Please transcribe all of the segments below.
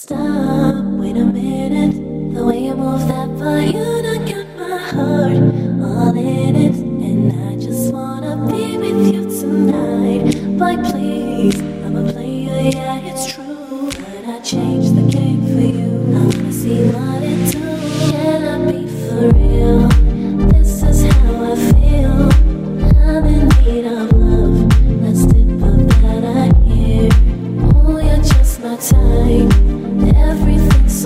Stop, wait a minute. The way you move that body, you got my heart all in it. And I just wanna be with you tonight. But please, I'm a player, yeah, it's true. But I changed the game for you. I wanna see what it do. Can I be for real? This is how I feel. I'm in need of love. Oh, you're just my type.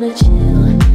wanna chill.